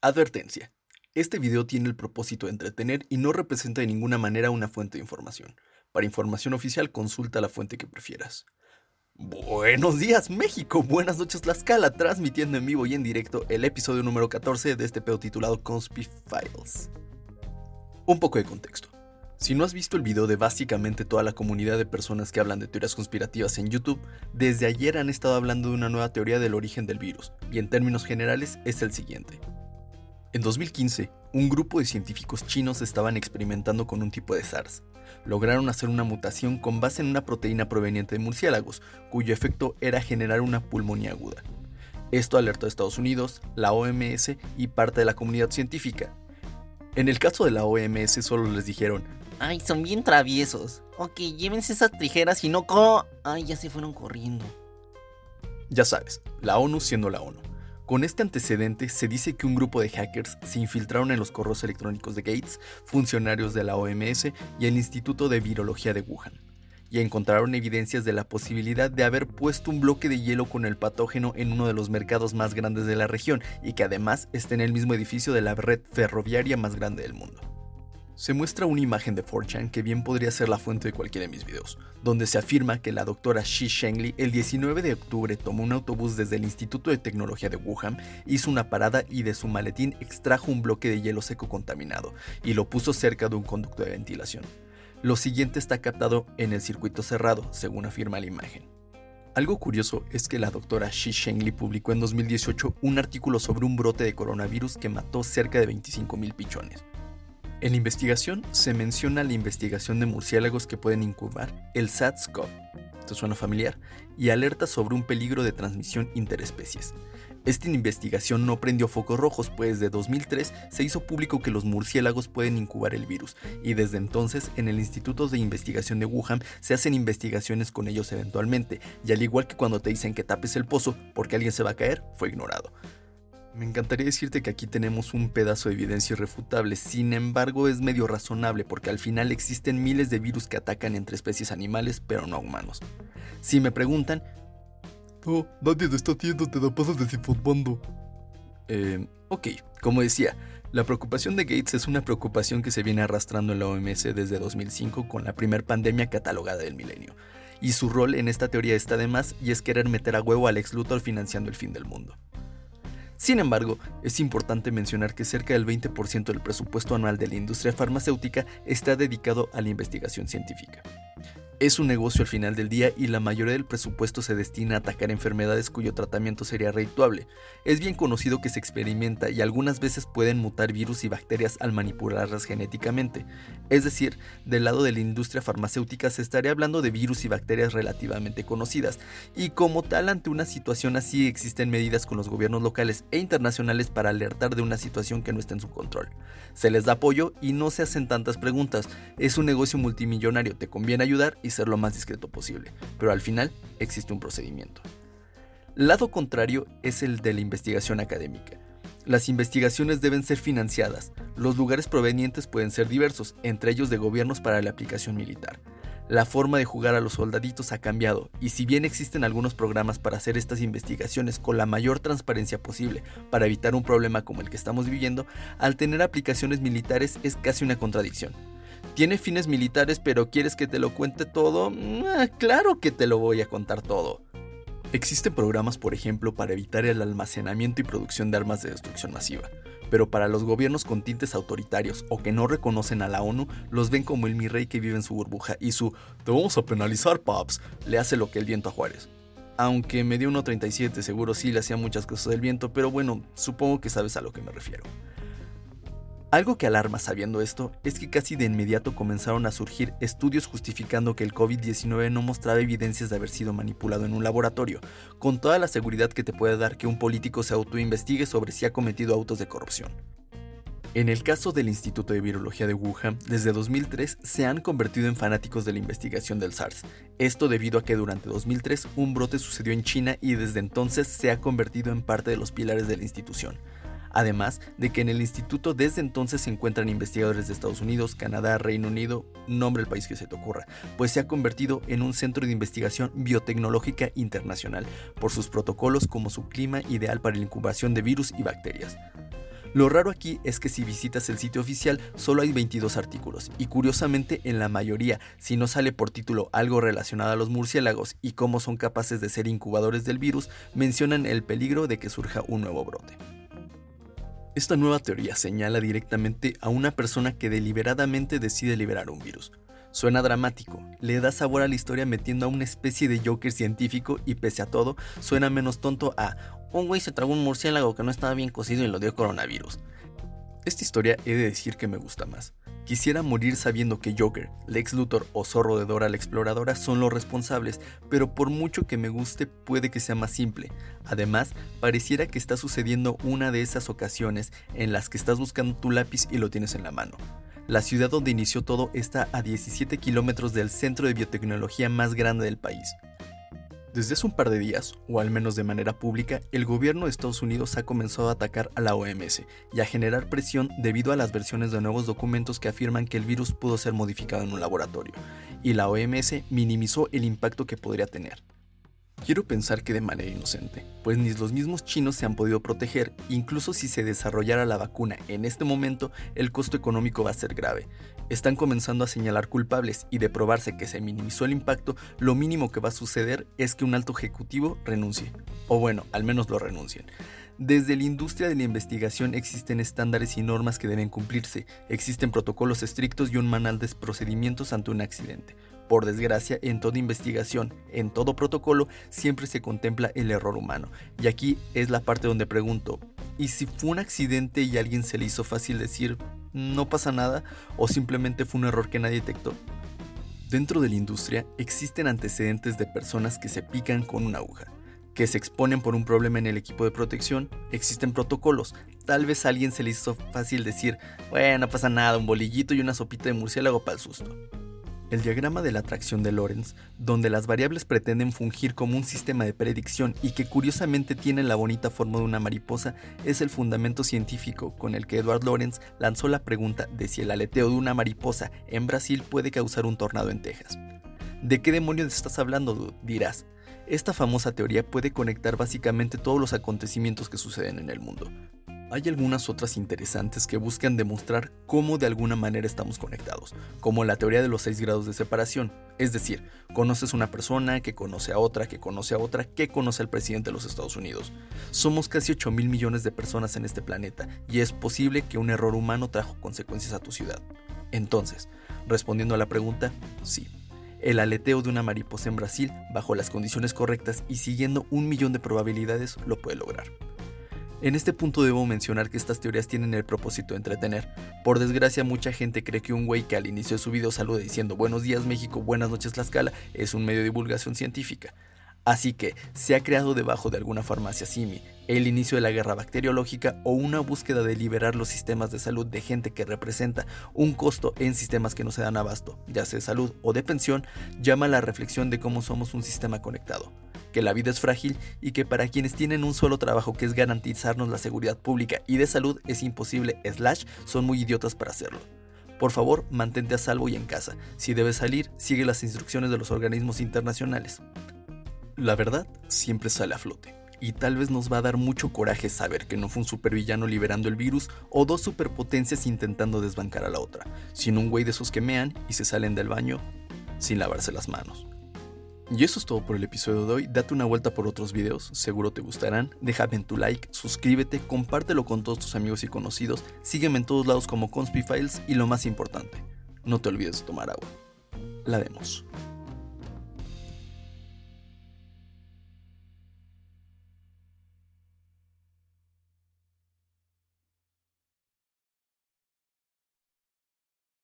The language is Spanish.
Advertencia. Este video tiene el propósito de entretener y no representa de ninguna manera una fuente de información. Para información oficial, consulta la fuente que prefieras. Buenos días México, buenas noches Tlaxcala, transmitiendo en vivo y en directo el episodio número 14 de este pedo titulado Conspi Files. Un poco de contexto. Si no has visto el video de básicamente toda la comunidad de personas que hablan de teorías conspirativas en YouTube, desde ayer han estado hablando de una nueva teoría del origen del virus, y en términos generales es el siguiente. En 2015, un grupo de científicos chinos estaban experimentando con un tipo de SARS. Lograron hacer una mutación con base en una proteína proveniente de murciélagos, cuyo efecto era generar una pulmonía aguda. Esto alertó a Estados Unidos, la OMS y parte de la comunidad científica. En el caso de la OMS solo les dijeron, Ay, son bien traviesos. Ok, llévense esas tijeras y no co... Ay, ya se fueron corriendo. ya sabes, la ONU siendo la ONU. Con este antecedente se dice que un grupo de hackers se infiltraron en los correos electrónicos de Gates, funcionarios de la OMS y el Instituto de Virología de Wuhan, y encontraron evidencias de la posibilidad de haber puesto un bloque de hielo con el patógeno en uno de los mercados más grandes de la región y que además está en el mismo edificio de la red ferroviaria más grande del mundo. Se muestra una imagen de 4chan que bien podría ser la fuente de cualquiera de mis videos, donde se afirma que la doctora Shi Shengli el 19 de octubre tomó un autobús desde el Instituto de Tecnología de Wuhan, hizo una parada y de su maletín extrajo un bloque de hielo seco contaminado y lo puso cerca de un conducto de ventilación. Lo siguiente está captado en el circuito cerrado, según afirma la imagen. Algo curioso es que la doctora Shi Shengli publicó en 2018 un artículo sobre un brote de coronavirus que mató cerca de 25.000 pichones. En investigación se menciona la investigación de murciélagos que pueden incubar el SARS-CoV, esto suena familiar, y alerta sobre un peligro de transmisión interespecies. Esta investigación no prendió focos rojos, pues de 2003 se hizo público que los murciélagos pueden incubar el virus, y desde entonces en el Instituto de Investigación de Wuhan se hacen investigaciones con ellos eventualmente, y al igual que cuando te dicen que tapes el pozo porque alguien se va a caer, fue ignorado. Me encantaría decirte que aquí tenemos un pedazo de evidencia irrefutable, sin embargo es medio razonable porque al final existen miles de virus que atacan entre especies animales pero no humanos. Si me preguntan... No, nadie te está haciendo, te la pasas desinformando. Eh, ok, como decía, la preocupación de Gates es una preocupación que se viene arrastrando en la OMS desde 2005 con la primer pandemia catalogada del milenio. Y su rol en esta teoría está de más y es querer meter a huevo al ex Luthor financiando el fin del mundo. Sin embargo, es importante mencionar que cerca del 20% del presupuesto anual de la industria farmacéutica está dedicado a la investigación científica. Es un negocio al final del día y la mayoría del presupuesto se destina a atacar enfermedades cuyo tratamiento sería redituable. Es bien conocido que se experimenta y algunas veces pueden mutar virus y bacterias al manipularlas genéticamente. Es decir, del lado de la industria farmacéutica se estaría hablando de virus y bacterias relativamente conocidas, y como tal ante una situación así existen medidas con los gobiernos locales e internacionales para alertar de una situación que no está en su control. Se les da apoyo y no se hacen tantas preguntas. Es un negocio multimillonario, te conviene ayudar y ser lo más discreto posible, pero al final existe un procedimiento. Lado contrario es el de la investigación académica. Las investigaciones deben ser financiadas. Los lugares provenientes pueden ser diversos, entre ellos de gobiernos para la aplicación militar. La forma de jugar a los soldaditos ha cambiado, y si bien existen algunos programas para hacer estas investigaciones con la mayor transparencia posible para evitar un problema como el que estamos viviendo, al tener aplicaciones militares es casi una contradicción. ¿Tiene fines militares pero quieres que te lo cuente todo? Ah, claro que te lo voy a contar todo. Existen programas, por ejemplo, para evitar el almacenamiento y producción de armas de destrucción masiva, pero para los gobiernos con tintes autoritarios o que no reconocen a la ONU, los ven como el mi rey que vive en su burbuja y su te vamos a penalizar, paps, le hace lo que el viento a Juárez. Aunque me dio 1.37, seguro sí le hacía muchas cosas del viento, pero bueno, supongo que sabes a lo que me refiero. Algo que alarma sabiendo esto es que casi de inmediato comenzaron a surgir estudios justificando que el COVID-19 no mostraba evidencias de haber sido manipulado en un laboratorio, con toda la seguridad que te puede dar que un político se autoinvestigue sobre si ha cometido autos de corrupción. En el caso del Instituto de Virología de Wuhan, desde 2003 se han convertido en fanáticos de la investigación del SARS. Esto debido a que durante 2003 un brote sucedió en China y desde entonces se ha convertido en parte de los pilares de la institución. Además de que en el instituto desde entonces se encuentran investigadores de Estados Unidos, Canadá, Reino Unido, nombre el país que se te ocurra, pues se ha convertido en un centro de investigación biotecnológica internacional por sus protocolos como su clima ideal para la incubación de virus y bacterias. Lo raro aquí es que si visitas el sitio oficial solo hay 22 artículos y curiosamente en la mayoría, si no sale por título algo relacionado a los murciélagos y cómo son capaces de ser incubadores del virus, mencionan el peligro de que surja un nuevo brote. Esta nueva teoría señala directamente a una persona que deliberadamente decide liberar un virus. Suena dramático, le da sabor a la historia metiendo a una especie de Joker científico y pese a todo, suena menos tonto a un güey se tragó un murciélago que no estaba bien cocido y lo dio coronavirus. Esta historia he de decir que me gusta más. Quisiera morir sabiendo que Joker, Lex Luthor o Zorro de Dora la Exploradora son los responsables, pero por mucho que me guste puede que sea más simple. Además, pareciera que está sucediendo una de esas ocasiones en las que estás buscando tu lápiz y lo tienes en la mano. La ciudad donde inició todo está a 17 kilómetros del centro de biotecnología más grande del país. Desde hace un par de días, o al menos de manera pública, el gobierno de Estados Unidos ha comenzado a atacar a la OMS y a generar presión debido a las versiones de nuevos documentos que afirman que el virus pudo ser modificado en un laboratorio, y la OMS minimizó el impacto que podría tener. Quiero pensar que de manera inocente, pues ni los mismos chinos se han podido proteger, incluso si se desarrollara la vacuna en este momento, el costo económico va a ser grave. Están comenzando a señalar culpables y de probarse que se minimizó el impacto, lo mínimo que va a suceder es que un alto ejecutivo renuncie. O bueno, al menos lo renuncien. Desde la industria de la investigación existen estándares y normas que deben cumplirse, existen protocolos estrictos y un manual de procedimientos ante un accidente. Por desgracia, en toda investigación, en todo protocolo, siempre se contempla el error humano. Y aquí es la parte donde pregunto, ¿y si fue un accidente y a alguien se le hizo fácil decir, no pasa nada, o simplemente fue un error que nadie detectó? Dentro de la industria existen antecedentes de personas que se pican con una aguja, que se exponen por un problema en el equipo de protección, existen protocolos. Tal vez a alguien se le hizo fácil decir, bueno, no pasa nada, un bolillito y una sopita de murciélago para el susto. El diagrama de la atracción de Lorentz, donde las variables pretenden fungir como un sistema de predicción y que curiosamente tienen la bonita forma de una mariposa, es el fundamento científico con el que Edward Lorenz lanzó la pregunta de si el aleteo de una mariposa en Brasil puede causar un tornado en Texas. ¿De qué demonios estás hablando? dirás. Esta famosa teoría puede conectar básicamente todos los acontecimientos que suceden en el mundo. Hay algunas otras interesantes que buscan demostrar cómo de alguna manera estamos conectados, como la teoría de los seis grados de separación. Es decir, conoces una persona que conoce a otra, que conoce a otra, que conoce al presidente de los Estados Unidos. Somos casi 8 mil millones de personas en este planeta y es posible que un error humano trajo consecuencias a tu ciudad. Entonces, respondiendo a la pregunta, sí. El aleteo de una mariposa en Brasil, bajo las condiciones correctas y siguiendo un millón de probabilidades, lo puede lograr. En este punto debo mencionar que estas teorías tienen el propósito de entretener. Por desgracia, mucha gente cree que un güey que al inicio de su video saluda diciendo Buenos días México, buenas noches Tlaxcala es un medio de divulgación científica. Así que se ha creado debajo de alguna farmacia SIMI el inicio de la guerra bacteriológica o una búsqueda de liberar los sistemas de salud de gente que representa un costo en sistemas que no se dan abasto, ya sea de salud o de pensión, llama a la reflexión de cómo somos un sistema conectado que la vida es frágil y que para quienes tienen un solo trabajo que es garantizarnos la seguridad pública y de salud es imposible, slash, son muy idiotas para hacerlo. Por favor, mantente a salvo y en casa. Si debes salir, sigue las instrucciones de los organismos internacionales. La verdad siempre sale a flote. Y tal vez nos va a dar mucho coraje saber que no fue un supervillano liberando el virus o dos superpotencias intentando desbancar a la otra, sino un güey de esos que mean y se salen del baño sin lavarse las manos. Y eso es todo por el episodio de hoy. Date una vuelta por otros videos, seguro te gustarán. Déjame tu like, suscríbete, compártelo con todos tus amigos y conocidos. Sígueme en todos lados como Conspy Files y lo más importante, no te olvides de tomar agua. La demos.